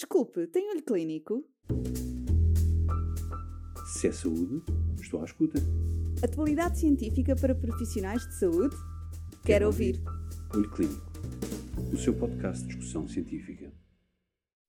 Desculpe, tem olho clínico? Se é saúde, estou à escuta. Atualidade científica para profissionais de saúde? Quero, ouvir. Olho Clínico, o seu podcast de discussão científica.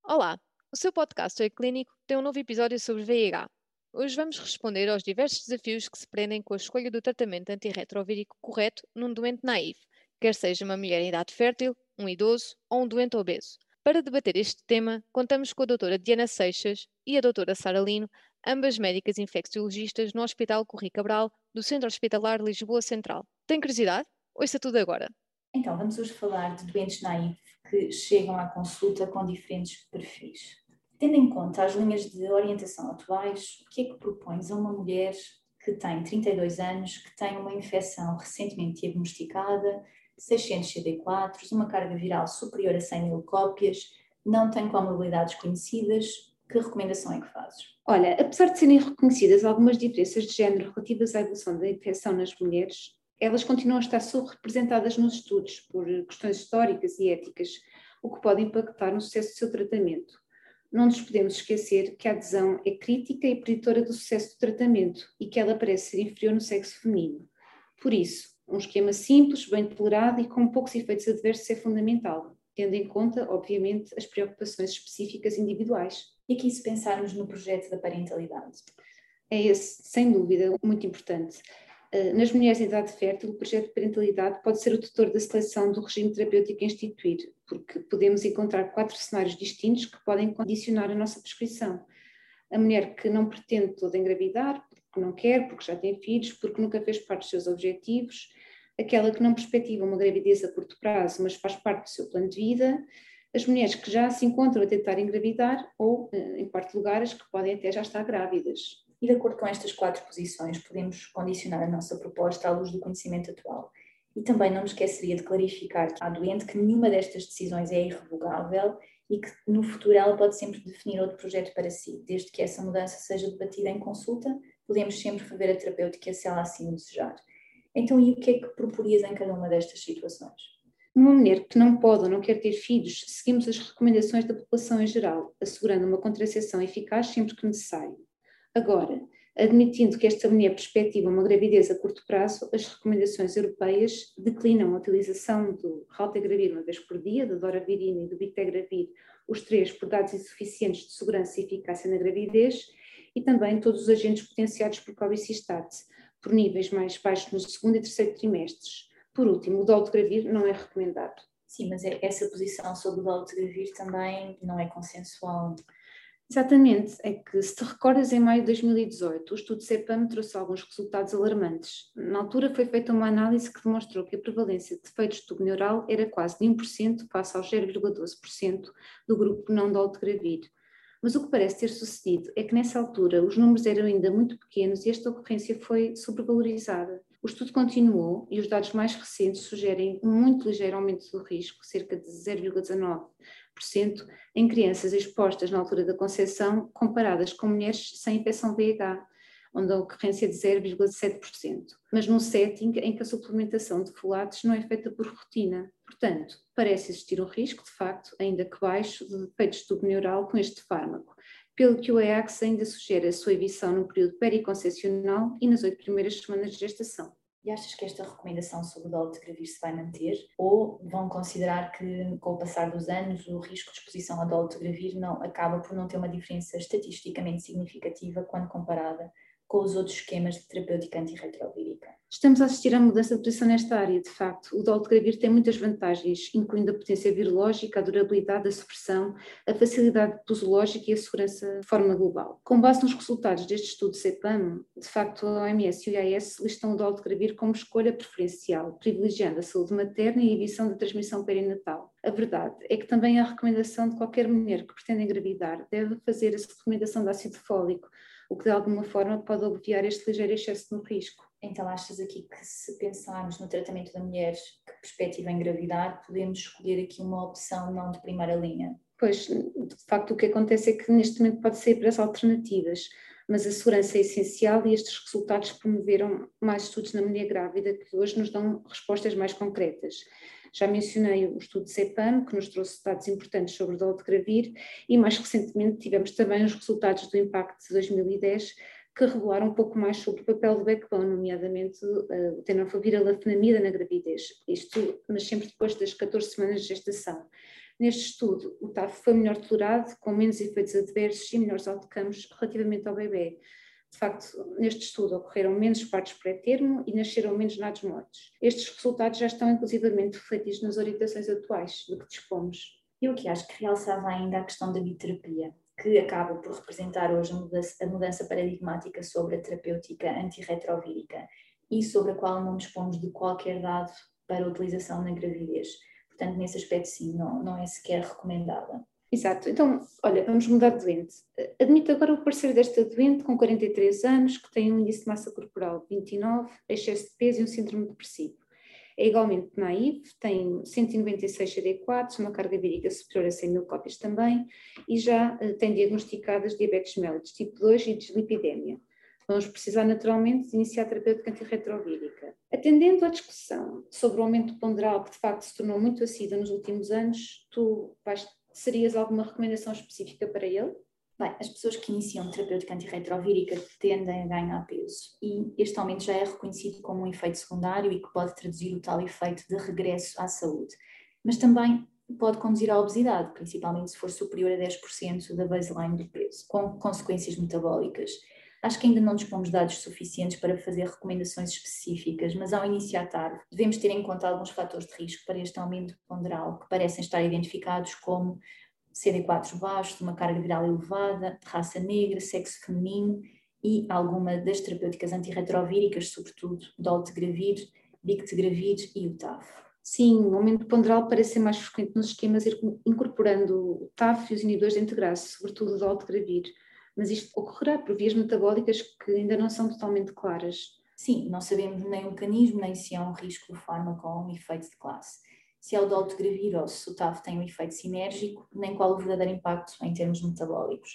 Olá, o seu podcast Olho Clínico tem um novo episódio sobre VIH. Hoje vamos responder aos diversos desafios que se prendem com a escolha do tratamento antirretrovírico correto num doente naivo, quer seja uma mulher em idade fértil, um idoso ou um doente obeso. Para debater este tema, contamos com a doutora Diana Seixas e a doutora Sara Lino, ambas médicas infecciologistas no Hospital Corri Cabral, do Centro Hospitalar Lisboa Central. Tem curiosidade? Ouça tudo agora. Então, vamos hoje falar de doentes naivos que chegam à consulta com diferentes perfis. Tendo em conta as linhas de orientação atuais, o que é que propões a uma mulher que tem 32 anos, que tem uma infecção recentemente diagnosticada, 600 CD4, uma carga viral superior a 100 mil cópias, não tem comorbilidades conhecidas, que recomendação é que fazes? Olha, apesar de serem reconhecidas algumas diferenças de género relativas à evolução da infecção nas mulheres, elas continuam a estar subrepresentadas nos estudos por questões históricas e éticas, o que pode impactar no sucesso do seu tratamento. Não nos podemos esquecer que a adesão é crítica e preditora do sucesso do tratamento e que ela parece ser inferior no sexo feminino. Por isso, um esquema simples, bem tolerado e com poucos efeitos adversos é fundamental, tendo em conta, obviamente, as preocupações específicas individuais. E aqui, se pensarmos no projeto da parentalidade? É esse, sem dúvida, muito importante. Eh, nas mulheres em idade fértil, o projeto de parentalidade pode ser o tutor da seleção do regime terapêutico a instituir, porque podemos encontrar quatro cenários distintos que podem condicionar a nossa prescrição. A mulher que não pretende toda engravidar, porque não quer, porque já tem filhos, porque nunca fez parte dos seus objetivos, aquela que não perspectiva uma gravidez a curto prazo, mas faz parte do seu plano de vida, as mulheres que já se encontram a tentar engravidar ou, eh, em quarto lugar, as que podem até já estar grávidas. E de acordo com estas quatro posições, podemos condicionar a nossa proposta à luz do conhecimento atual. E também não me esqueceria de clarificar à doente que nenhuma destas decisões é irrevogável e que no futuro ela pode sempre definir outro projeto para si, desde que essa mudança seja debatida em consulta, podemos sempre rever a terapêutica se ela assim o desejar. Então, e o que é que proporias em cada uma destas situações? Uma mulher que não pode ou não quer ter filhos, seguimos as recomendações da população em geral, assegurando uma contracepção eficaz sempre que necessário. Agora, admitindo que esta mulher perspectiva uma gravidez a curto prazo, as recomendações europeias declinam a utilização do Raltegravir uma vez por dia, da Doravirina e do Bictegravir, os três por dados insuficientes de segurança e eficácia na gravidez, e também todos os agentes potenciados por cobicistate, por níveis mais baixos no segundo e terceiro trimestres. Por último, o dolutegravir não é recomendado. Sim, mas é, essa posição sobre o dolutegravir também não é consensual. Exatamente, é que se te recordas, em maio de 2018, o estudo CEPAM trouxe alguns resultados alarmantes. Na altura foi feita uma análise que demonstrou que a prevalência de defeitos de tubo neural era quase de 1% face aos 0,12% do grupo não dolutegravir. Mas o que parece ter sucedido é que nessa altura os números eram ainda muito pequenos e esta ocorrência foi sobrevalorizada. O estudo continuou e os dados mais recentes sugerem um muito ligeiro aumento do risco, cerca de 0,19%, em crianças expostas na altura da concepção, comparadas com mulheres sem infecção VIH, onde a ocorrência é de 0,7%, mas num setting em que a suplementação de folatos não é feita por rotina. Portanto, parece existir um risco, de facto, ainda que baixo, de defeitos tubo neural com este fármaco, pelo que o EAX ainda sugere a sua ebição no período periconcepcional e nas oito primeiras semanas de gestação. E achas que esta recomendação sobre o dolutegravir se vai manter? Ou vão considerar que, com o passar dos anos, o risco de exposição ao dolutegravir não, acaba por não ter uma diferença estatisticamente significativa quando comparada com os outros esquemas de terapêutica antirretrovírica. Estamos a assistir à mudança de posição nesta área, de facto. O dolutegravir tem muitas vantagens, incluindo a potência virológica, a durabilidade da supressão, a facilidade posológica e a segurança de forma global. Com base nos resultados deste estudo CEPAM, de facto a OMS e o IAS listam o dolutegravir como escolha preferencial, privilegiando a saúde materna e a evição da transmissão perinatal. A verdade é que também a recomendação de qualquer mulher que pretenda engravidar deve fazer a suplementação de ácido fólico, o que de alguma forma pode obviar este ligeiro excesso no risco. Então, achas aqui que se pensarmos no tratamento da mulher que perspectiva engravidar, podemos escolher aqui uma opção não de primeira linha? Pois, de facto, o que acontece é que neste momento pode ser para as alternativas, mas a segurança é essencial e estes resultados promoveram mais estudos na mulher grávida que hoje nos dão respostas mais concretas. Já mencionei o estudo CEPAM, que nos trouxe dados importantes sobre o dolutegravir, e mais recentemente tivemos também os resultados do impacto de 2010, que revelaram um pouco mais sobre o papel do backbone, nomeadamente uh, o tenofovir alafenamida na gravidez, isto mas sempre depois das 14 semanas de gestação. Neste estudo, o TAF foi melhor tolerado, com menos efeitos adversos e melhores outcomes relativamente ao bebê. De facto, neste estudo ocorreram menos partos pré-termo e nasceram menos nados mortos. Estes resultados já estão inclusivamente refletidos nas orientações atuais de que dispomos. Eu que acho que realçava ainda a questão da biterapia, que acaba por representar hoje a mudança, a mudança paradigmática sobre a terapêutica antirretrovírica e sobre a qual não dispomos de qualquer dado para utilização na gravidez. Portanto, nesse aspecto, sim, não, não é sequer recomendada. Exato. Então, olha, vamos mudar de doente. Admito agora o parecer desta doente com 43 anos, que tem um índice de massa corporal 29, excesso de peso e um síndrome depressivo. É igualmente naive, tem 196 CD4, uma carga vírica superior a 100 mil cópias também, e já uh, tem diagnosticadas diabetes mellitus tipo 2 e dislipidemia. Vamos precisar naturalmente de iniciar a terapêutica antirretrovírica. Atendendo à discussão sobre o aumento ponderal, que de facto se tornou muito assíduo nos últimos anos, tu vais serias alguma recomendação específica para ele? Bem, as pessoas que iniciam terapêutica antirretrovírica tendem a ganhar peso e este aumento já é reconhecido como um efeito secundário e que pode traduzir o tal efeito de regresso à saúde. Mas também pode conduzir à obesidade, principalmente se for superior a 10% da baseline do peso, com consequências metabólicas. Acho que ainda não dispomos de dados suficientes para fazer recomendações específicas, mas ao iniciar tarde, devemos ter em conta alguns fatores de risco para este aumento ponderal, que parecem estar identificados como CD4 baixos, uma carga viral elevada, raça negra, sexo feminino e alguma das terapêuticas antirretrovíricas, sobretudo dolutegravir, bictegravir e o TAF. Sim, o aumento ponderal parece ser mais frequente nos esquemas incorporando o TAF e os inibidores de integrase, sobretudo o dolutegravir mas isto ocorrerá por vias metabólicas que ainda não são totalmente claras. Sim, não sabemos nem o mecanismo, nem se é um risco do fármaco ou um efeito de classe. Se é o dolutegravir ou se o TAF tem um efeito sinérgico, nem qual o verdadeiro impacto em termos metabólicos.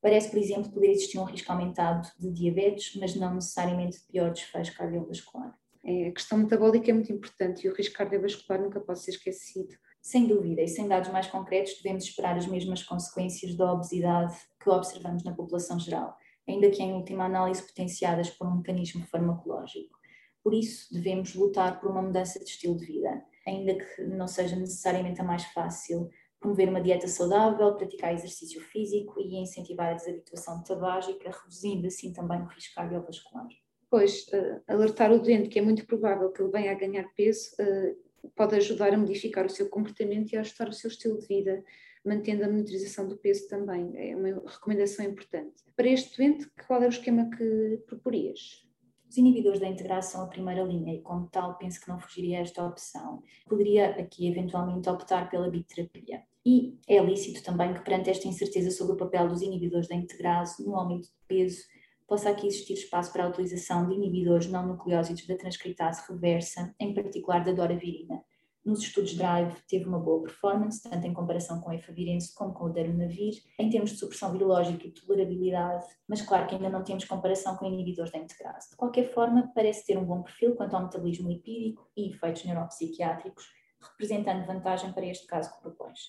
Parece, por exemplo, poder existir um risco aumentado de diabetes, mas não necessariamente de pior desfecho cardiovascular. É, a questão metabólica é muito importante e o risco cardiovascular nunca pode ser esquecido. Sem dúvida, e sem dados mais concretos, devemos esperar as mesmas consequências da obesidade que observamos na população geral, ainda que em última análise potenciadas por um mecanismo farmacológico. Por isso, devemos lutar por uma mudança de estilo de vida, ainda que não seja necessariamente a mais fácil, promover uma dieta saudável, praticar exercício físico e incentivar a desabituação tabágica, reduzindo assim também o risco cardiovascular. Pois, uh, alertar o doente que é muito provável que ele venha a ganhar peso uh, pode ajudar a modificar o seu comportamento e a ajustar o seu estilo de vida, mantendo a monitorização do peso também. É uma recomendação importante. Para este doente, qual é o esquema que proporias? Os inibidores da integração a primeira linha, e como tal, penso que não fugiria a esta opção. Poderia aqui eventualmente optar pela biterapia. E é lícito também que, perante esta incerteza sobre o papel dos inibidores da integrase no aumento de peso, possa aqui existir espaço para a utilização de inibidores não nucleósidos da transcritase reversa, em particular da doravirina. Nos estudos DRIVE teve uma boa performance, tanto em comparação com a efavirense como com o darunavir, em termos de supressão virológica e tolerabilidade, mas claro que ainda não temos comparação com inibidores da integrase. De qualquer forma, parece ter um bom perfil quanto ao metabolismo lipídico e efeitos neuropsiquiátricos, representando vantagem para este caso que propões.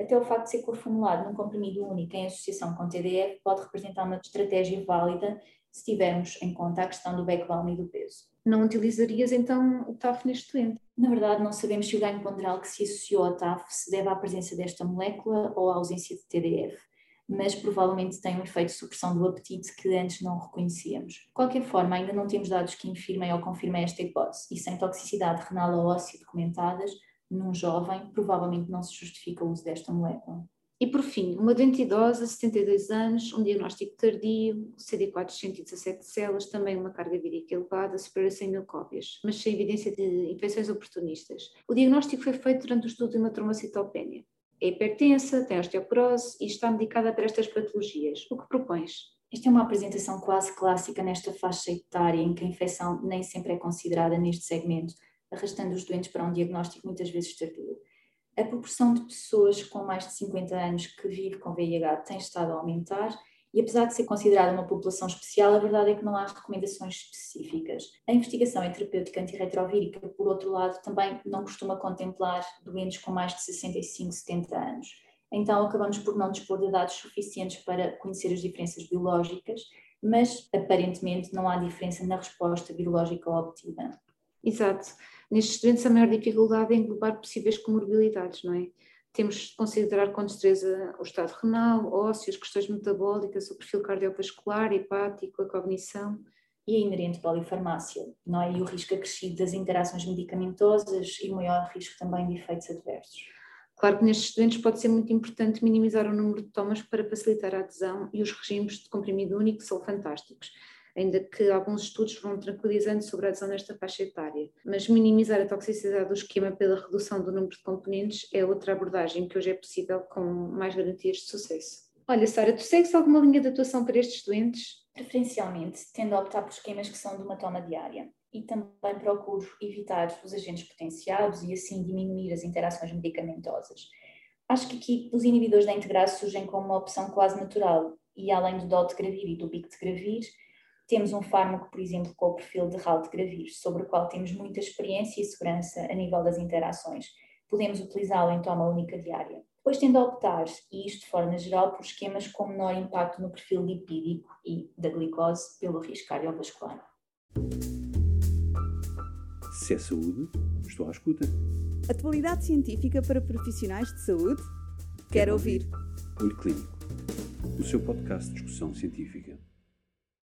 Até o facto de ser co-formulado num comprimido único em associação com TDF pode representar uma estratégia válida se tivermos em conta a questão do backbone e do peso. Não utilizarias então o TAF neste doente? Na verdade, não sabemos se o ganho ponderal que se associou ao TAF se deve à presença desta molécula ou à ausência de TDF, mas provavelmente tem um efeito de supressão do apetite que antes não reconhecíamos. De qualquer forma, ainda não temos dados que infirmem ou confirmem esta hipótese, e sem toxicidade renal ou óssea documentadas, num jovem, provavelmente não se justifica o uso desta molécula. E por fim, uma doente idosa, 72 anos, um diagnóstico tardio, CD4 117 células, também uma carga vírica elevada, superior a 100 mil cópias, mas sem evidência de infecções oportunistas. O diagnóstico foi feito durante o estudo de uma trombocitopénia. É hipertensa, tem osteoporose e está medicada para estas patologias. O que propões? Esta é uma apresentação quase clássica nesta faixa etária em que a infecção nem sempre é considerada neste segmento, arrastando os doentes para um diagnóstico muitas vezes tardio. A proporção de pessoas com mais de 50 anos que vive com VIH tem estado a aumentar E apesar de ser considerada uma população especial, a verdade é que não há recomendações específicas. A investigação em terapêutica antirretrovírica, por outro lado, também não costuma contemplar doentes com mais de 65, 70 anos. Então acabamos por não dispor de dados suficientes para conhecer as diferenças biológicas, mas aparentemente não há diferença na resposta biológica obtida. Exato. Nestes doentes, a maior dificuldade é englobar possíveis comorbilidades, não é? Temos de considerar com destreza o estado renal, ósseo, as questões metabólicas, o perfil cardiovascular, hepático, a cognição. E a inerente polifarmácia, não é? E o risco acrescido das interações medicamentosas e o maior risco também de efeitos adversos. Claro que nestes doentes pode ser muito importante minimizar o número de tomas para facilitar a adesão e os regimes de comprimido único são fantásticos ainda que alguns estudos vão tranquilizando sobre a adesão nesta faixa etária. Mas minimizar a toxicidade do esquema pela redução do número de componentes é outra abordagem que hoje é possível com mais garantias de sucesso. Olha, Sara, tu segues alguma linha de atuação para estes doentes? Preferencialmente, tendo a optar por esquemas que são de uma toma diária. E também procuro evitar os agentes potenciados e assim diminuir as interações medicamentosas. Acho que aqui os inibidores da integrase surgem como uma opção quase natural e além do dolutegravir e do bictegravir, temos um fármaco, por exemplo, com o perfil de raltegravir, sobre o qual temos muita experiência e segurança a nível das interações. Podemos utilizá-lo em toma única diária. Depois tendo a optar, e isto de forma geral, por esquemas com menor impacto no perfil lipídico e da glicose pelo risco cardiovascular. Se é saúde, estou à escuta. Atualidade científica para profissionais de saúde? Quero, Quero ouvir. ouvir. Olho Clínico, o seu podcast de discussão científica.